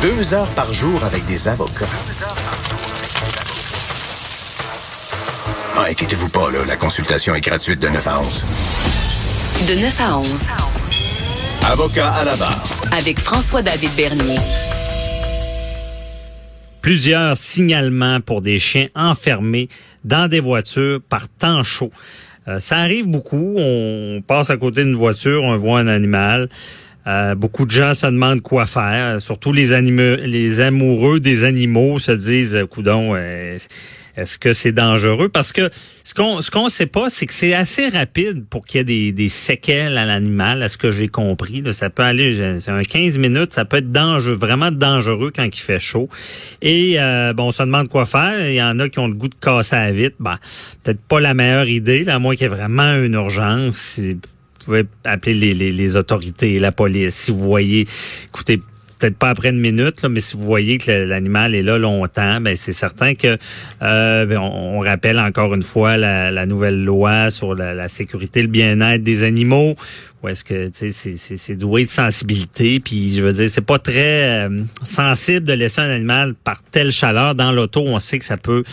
Deux heures par jour avec des avocats. Ah, inquiétez-vous pas, là, la consultation est gratuite de 9 à 11. De 9 à 11. Avocat à la barre. Avec François-David Bernier. Plusieurs signalements pour des chiens enfermés dans des voitures par temps chaud. Euh, ça arrive beaucoup. On passe à côté d'une voiture, on voit un animal. Euh, beaucoup de gens se demandent quoi faire. Surtout les amoureux des animaux se disent, coudon, euh, est-ce que c'est dangereux? Parce que ce qu'on ce qu'on sait pas, c'est que c'est assez rapide pour qu'il y ait des, des séquelles à l'animal, à ce que j'ai compris. Là, ça peut aller, c'est un 15 minutes, ça peut être dangereux, vraiment dangereux quand il fait chaud. Et euh, bon, on se demande quoi faire. Il y en a qui ont le goût de casser à vite. Ben, peut-être pas la meilleure idée, là, à moins qu'il y ait vraiment une urgence pouvez appeler les, les, les, autorités, la police. Si vous voyez, écoutez, peut-être pas après une minute, là, mais si vous voyez que l'animal est là longtemps, ben c'est certain que euh, ben, on, rappelle encore une fois la, la nouvelle loi sur la, la sécurité, le bien-être des animaux. Ou est-ce que tu sais, c'est doué de sensibilité, puis je veux dire, c'est pas très euh, sensible de laisser un animal par telle chaleur dans l'auto. On sait que ça peut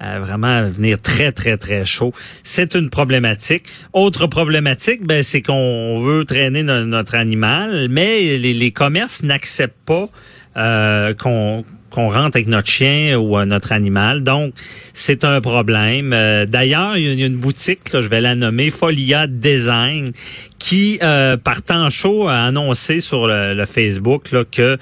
vraiment venir très, très, très chaud. C'est une problématique. Autre problématique, ben, c'est qu'on veut traîner notre animal, mais les commerces n'acceptent pas euh, qu'on qu'on rentre avec notre chien ou euh, notre animal. Donc, c'est un problème. Euh, d'ailleurs, il y a une boutique, là, je vais la nommer Folia Design, qui, euh, par temps chaud, a annoncé sur le, Facebook là, que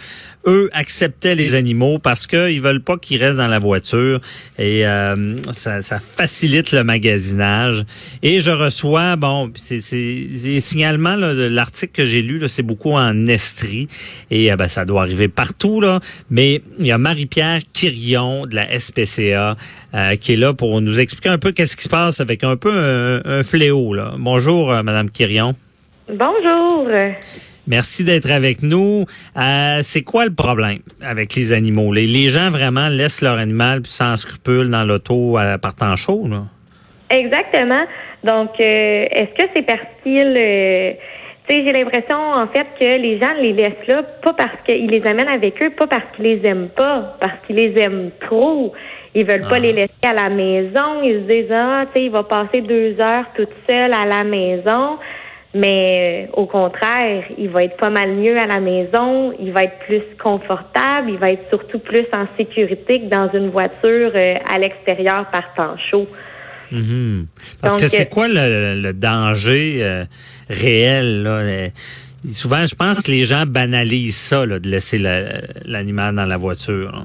eux acceptaient les animaux parce qu'ils veulent pas qu'ils restent dans la voiture et euh, ça, ça, facilite le magasinage. Et je reçois, bon, c'est signalement l'article que j'ai lu, c'est beaucoup en Estrie et euh, ben, ça doit arriver partout là. Mais il y a Marie-Pierre Quirion de la SPCA euh, qui est là pour nous expliquer un peu qu'est-ce qui se passe avec un peu un, fléau là. Bonjour, Madame Quirion. Bonjour. Merci d'être avec nous. Euh, c'est quoi le problème avec les animaux? Les, les gens vraiment laissent leur animal sans scrupule dans l'auto à par temps chaud, là? Exactement. Donc, euh, est-ce que c'est parce qu'ils... Tu sais, j'ai l'impression, en fait, que les gens les laissent là, pas parce qu'ils les amènent avec eux, pas parce qu'ils les aiment pas, parce qu'ils les aiment trop. Ils veulent pas ah. les laisser à la maison. Ils se disent, ah, tu sais, il va passer deux heures toute seule à la maison. Mais euh, au contraire, il va être pas mal mieux à la maison, il va être plus confortable, il va être surtout plus en sécurité que dans une voiture euh, à l'extérieur par temps chaud. Mhm. Parce que c'est quoi le, danger euh, réel? Là? Souvent, je pense que les gens banalisent ça, là, de laisser l'animal dans la voiture.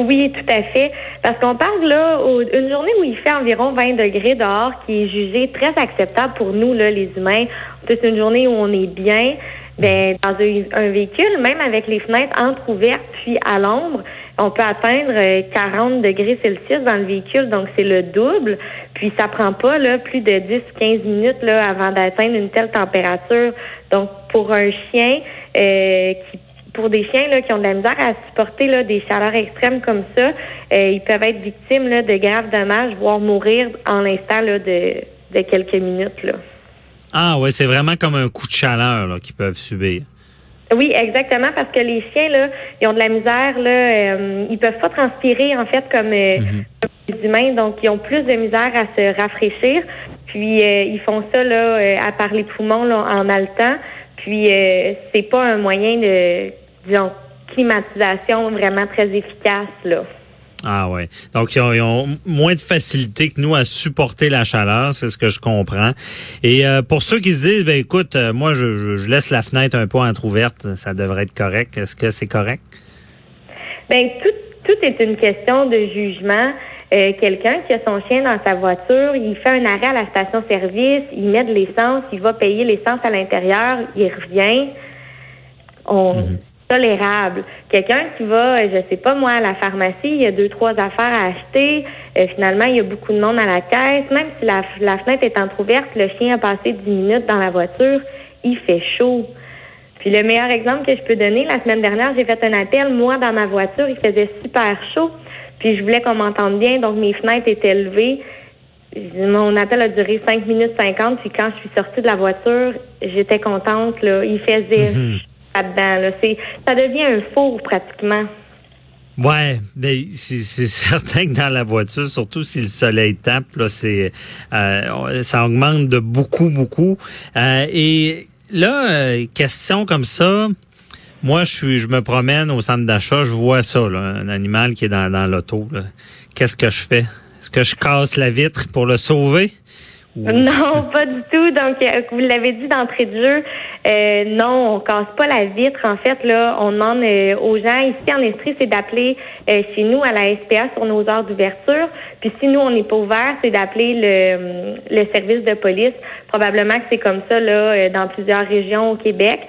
Oui, tout à fait. Parce qu'on parle là une journée où il fait environ 20 degrés dehors, qui est jugée très acceptable pour nous, là, les humains. C'est une journée où on est bien. Ben, dans un, véhicule, même avec les fenêtres entre-ouvertes puis à l'ombre, on peut atteindre 40 euh, degrés Celsius dans le véhicule, donc c'est le double. Puis ça prend pas là plus de 10-15 minutes là avant d'atteindre une telle température. Donc pour un chien euh, qui pour des chiens là, qui ont de la misère à supporter là, des chaleurs extrêmes comme ça, euh, ils peuvent être victimes là, de graves dommages, voire mourir en l'instant de, de quelques minutes. Là. Ah ouais, c'est vraiment comme un coup de chaleur là, qu'ils peuvent subir. Oui, exactement, parce que les chiens, là, ils ont de la misère, là, euh, ils peuvent pas transpirer, en fait, comme, euh, mhm. les humains, donc ils ont plus de misère à se rafraîchir. Puis ils font ça là, à part les poumons là, en haletant. Puis c'est pas un moyen de disons, climatisation vraiment très efficace, là. Ah ouais. Donc ils ont, moins de facilité que nous à supporter la chaleur, c'est ce que je comprends. Et euh, pour ceux qui se disent, ben écoute, euh, moi je, je, laisse la fenêtre un peu entrouverte, ça devrait être correct. Est-ce que c'est correct? Ben tout, tout est une question de jugement. Euh, quelqu'un qui a son chien dans sa voiture, il fait un arrêt à la station-service, il met de l'essence, il va payer l'essence à l'intérieur, il revient. On, mhm tolérable. Quelqu'un qui va, je sais pas moi, à la pharmacie, il y a deux, trois affaires à acheter. Euh, finalement, il y a beaucoup de monde à la caisse. Même si la, la fenêtre est entrouverte, le chien a passé dix minutes dans la voiture, il fait chaud. Puis le meilleur exemple que je peux donner, la semaine dernière, j'ai fait un appel, moi, dans ma voiture, il faisait super chaud. Puis je voulais qu'on m'entende bien, donc mes fenêtres étaient levées. Mon appel a duré 5 minutes 50, puis quand je suis sortie de la voiture, j'étais contente. Là. Il faisait Mhm. Là-dedans. Là. Ça devient un four pratiquement. Ouais, mais c'est certain que dans la voiture, surtout si le soleil tape, là, c'est euh, ça augmente de beaucoup, beaucoup. Euh, et là, euh, question comme ça. Moi, je suis, je me promène au centre d'achat, je vois ça, là, un animal qui est dans, dans l'auto. Qu'est-ce que je fais? Est-ce que je casse la vitre pour le sauver? Non, pas du tout. Donc, euh, vous l'avez dit d'entrée de jeu, euh, non, on casse pas la vitre. En fait, là, on demande euh, aux gens ici en Estrie, c'est d'appeler euh, chez nous à la SPA sur nos heures d'ouverture. Puis si nous, on n'est pas ouvert, c'est d'appeler le, le service de police. Probablement que c'est comme ça là dans plusieurs régions au Québec.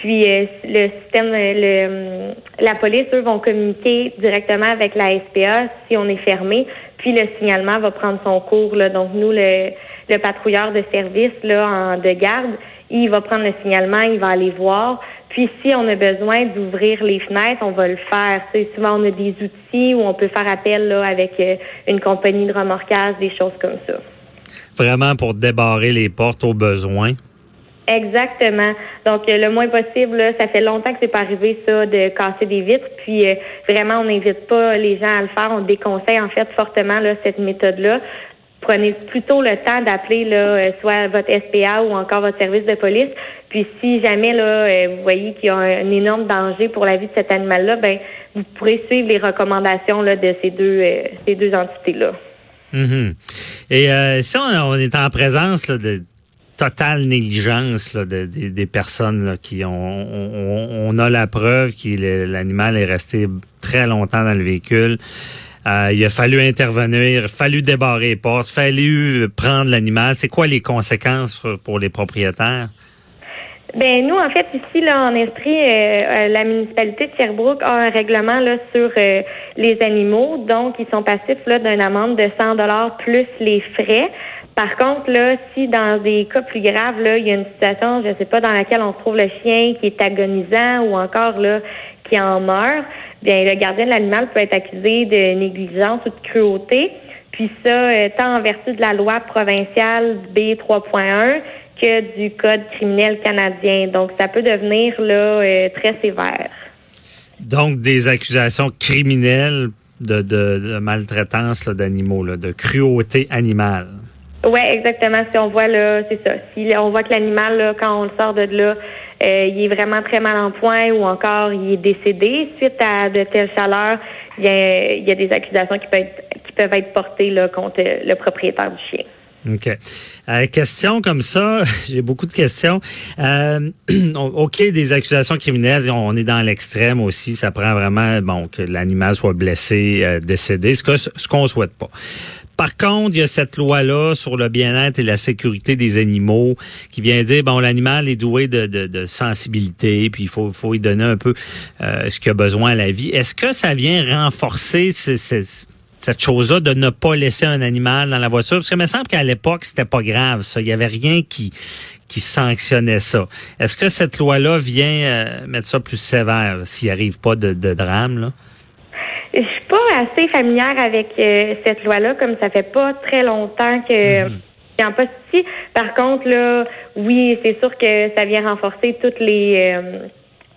Puis euh, le système, euh, le, la police, eux, vont communiquer directement avec la SPA si on est fermé. Puis le signalement va prendre son cours. Là. Donc nous, le, le patrouilleur de service là, en, de garde, il va prendre le signalement, il va aller voir. Puis si on a besoin d'ouvrir les fenêtres, on va le faire. Tu sais, souvent, on a des outils où on peut faire appel là, avec euh, une compagnie de remorquage, des choses comme ça. Vraiment pour débarrer les portes au besoin. Exactement. Donc euh, le moins possible, là, ça fait longtemps que c'est pas arrivé ça de casser des vitres. Puis euh, vraiment, on n'invite pas les gens à le faire. On déconseille en fait fortement là, cette méthode-là. Prenez plutôt le temps d'appeler là, euh, soit votre SPA ou encore votre service de police. Puis si jamais là, vous voyez qu'il y a un, énorme danger pour la vie de cet animal-là, ben vous pourrez suivre les recommandations là, de ces deux ces deux entités-là. Mhm. Et euh, si on, on est en présence là, de totale négligence des- personnes qui ont, on, a la preuve que l'animal est resté très longtemps dans le véhicule. Euh, il a fallu intervenir, fallu débarrer les portes, fallu prendre l'animal. C'est quoi les conséquences pour les propriétaires? Ben nous, en fait, ici, là, en Estrie, euh, euh, la municipalité de Sherbrooke a un règlement là, sur euh, les animaux. Donc, ils sont passifs là, d'une amende de 100 dollars plus les frais. Par contre, là, si dans des cas plus graves, là, il y a une situation, je ne sais pas, dans laquelle on trouve le chien qui est agonisant ou encore là, qui en meurt, bien, le gardien de l'animal peut être accusé de négligence ou de cruauté. Puis ça, euh, tant en vertu de la loi provinciale B 3.1 que du Code criminel canadien. Donc, ça peut devenir là euh, très sévère. Donc, des accusations criminelles de, de, de maltraitance d'animaux, de cruauté animale. Oui, exactement. Si on voit là, c'est ça. Si on voit que l'animal, quand on le sort de là, euh, il est vraiment très mal en point ou encore il est décédé suite à de telles chaleurs, il y a, il y a des accusations qui peuvent être, qui peuvent être portées là, contre le propriétaire du chien. OK. Euh, question comme ça, j'ai beaucoup de questions. Euh, OK, des accusations criminelles, on est dans l'extrême aussi. Ça prend vraiment bon que l'animal soit blessé, euh, décédé, ce que ce qu'on souhaite pas. Par contre, il y a cette loi-là sur le bien-être et la sécurité des animaux qui vient dire bon l'animal est doué de, de, de sensibilité, puis il faut, faut lui donner un peu euh, ce qu'il a besoin à la vie. Est-ce que ça vient renforcer ce- ce- cette chose-là de ne pas laisser un animal dans la voiture? Parce que il me semble qu'à l'époque, c'était pas grave, ça. Il y avait rien qui, qui sanctionnait ça. Est-ce que cette loi-là vient euh, mettre ça plus sévère s'il arrive pas de, de drame? Là? Je suis pas assez familière avec euh, cette loi-là, comme ça fait pas très longtemps que qu'il en poste ici. Par contre, là, oui, c'est sûr que ça vient renforcer toutes les euh,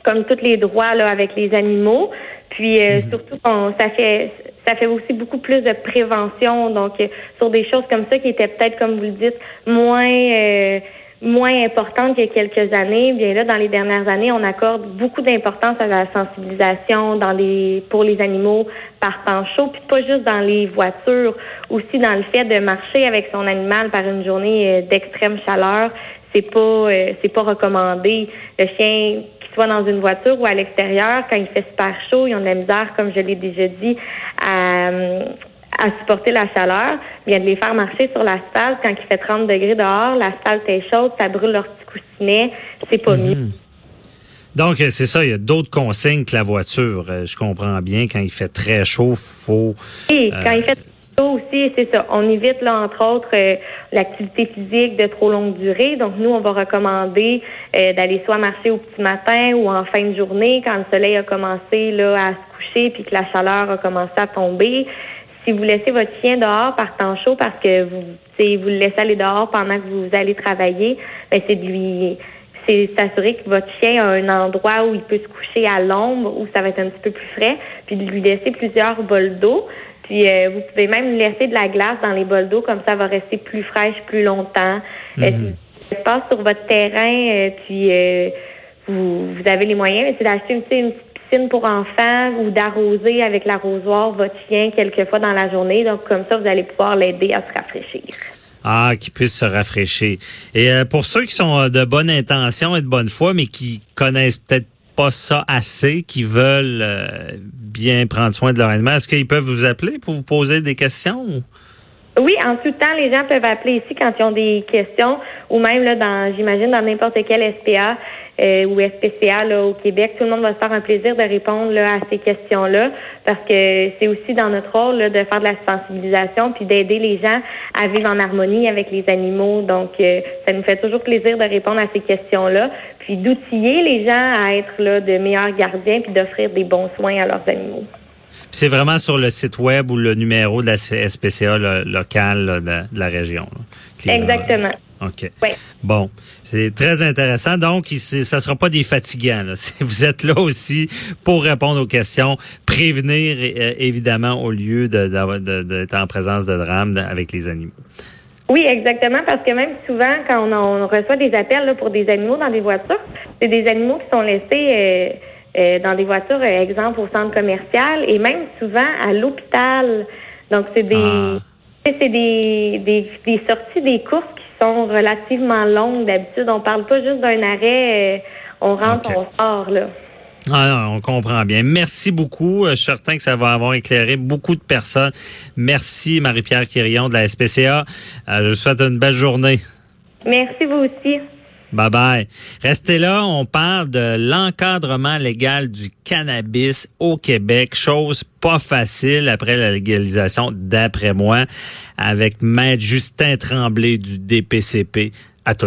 comme tous les droits là avec les animaux. Puis euh, surtout qu'on ça fait ça fait aussi beaucoup plus de prévention, donc euh, sur des choses comme ça qui étaient peut-être, comme vous le dites, moins euh, moins importantes qu'il y a quelques années. Bien là, dans les dernières années, on accorde beaucoup d'importance à la sensibilisation dans les pour les animaux par temps chaud, puis pas juste dans les voitures, aussi dans le fait de marcher avec son animal par une journée euh, d'extrême chaleur. C'est pas euh, c'est pas recommandé. Le chien soit dans une voiture ou à l'extérieur, quand il fait super chaud, ils ont de la misère, comme je l'ai déjà dit, à à supporter la chaleur, bien de les faire marcher sur l'asphalte quand il fait 30 degrés dehors, l'asphalte est chaude, ça brûle leur petit coussinet, c'est pas mieux. Donc, euh, c'est ça, il y a d'autres consignes que la voiture. Euh, je comprends bien, quand il fait très chaud, faut... Quand il fait chaud aussi, c'est ça. On évite, là, entre autres, euh, l'activité physique de trop longue durée. Donc, nous, on va recommander d'aller soit marcher au petit matin ou en fin de journée, quand le soleil a commencé là, à se coucher puis que la chaleur a commencé à tomber. Si vous laissez votre chien dehors par temps chaud parce que vous, vous le laissez aller dehors pendant que vous allez travailler, ben c'est de lui c'est s'assurer que votre chien a un endroit où il peut se coucher à l'ombre, où ça va être un petit peu plus frais, puis de lui laisser plusieurs bols d'eau. Puis euh, vous pouvez même laisser de la glace dans les bols d'eau, comme ça va rester plus fraîche plus longtemps. Mm -hmm. passe sur votre terrain, euh, puis euh, vous, vous avez les moyens, c'est d'acheter une, une petite piscine pour enfants ou d'arroser avec l'arrosoir votre chien quelques fois dans la journée. Donc comme ça, vous allez pouvoir l'aider à se rafraîchir. Ah, qui puisse se rafraîchir. Et euh, pour ceux qui sont euh, de bonne intention et de bonne foi, mais qui connaissent peut-être pas ça assez, qui veulent euh, bien prendre soin de leur animal, est-ce qu'ils peuvent vous appeler pour vous poser des questions? Oui, en tout temps, les gens peuvent appeler ici quand ils ont des questions ou même là dans, j'imagine, dans n'importe quel SPA euh, ou SPCA là, au Québec. Tout le monde va se faire un plaisir de répondre là, à ces questions-là parce que c'est aussi dans notre rôle là, de faire de la sensibilisation puis d'aider les gens à vivre en harmonie avec les animaux. Donc, euh, ça nous fait toujours plaisir de répondre à ces questions-là puis d'outiller les gens à être là, de meilleurs gardiens puis d'offrir des bons soins à leurs animaux. C'est vraiment sur le site web ou le numéro de la SPCA locale de, la région. Exactement. OK. Bon, c'est très intéressant. Donc, ça sera pas des fatigants. Vous êtes là aussi pour répondre aux questions, prévenir euh, évidemment au lieu d'être en présence de drame avec les animaux. Oui, exactement, parce que même souvent, quand on, reçoit des appels pour des animaux dans des voitures, c'est des animaux qui sont laissés... Euh, euh, dans des voitures, euh, exemple au centre commercial et même souvent à l'hôpital. Donc c'est des ah. c'est des, des, des sorties des courses qui sont relativement longues. D'habitude, on parle pas juste d'un arrêt, euh, on rentre, on sort là. Ah non, on comprend bien. Merci beaucoup. Je suis certain que ça va avoir éclairé beaucoup de personnes. Merci Marie-Pierre Quirion de la SPCA. je vous souhaite une belle journée. Merci vous aussi. Bye bye. Restez là, on parle de l'encadrement légal du cannabis au Québec, chose pas facile après la légalisation, d'après moi, avec Maître Justin Tremblay du DPCP à tout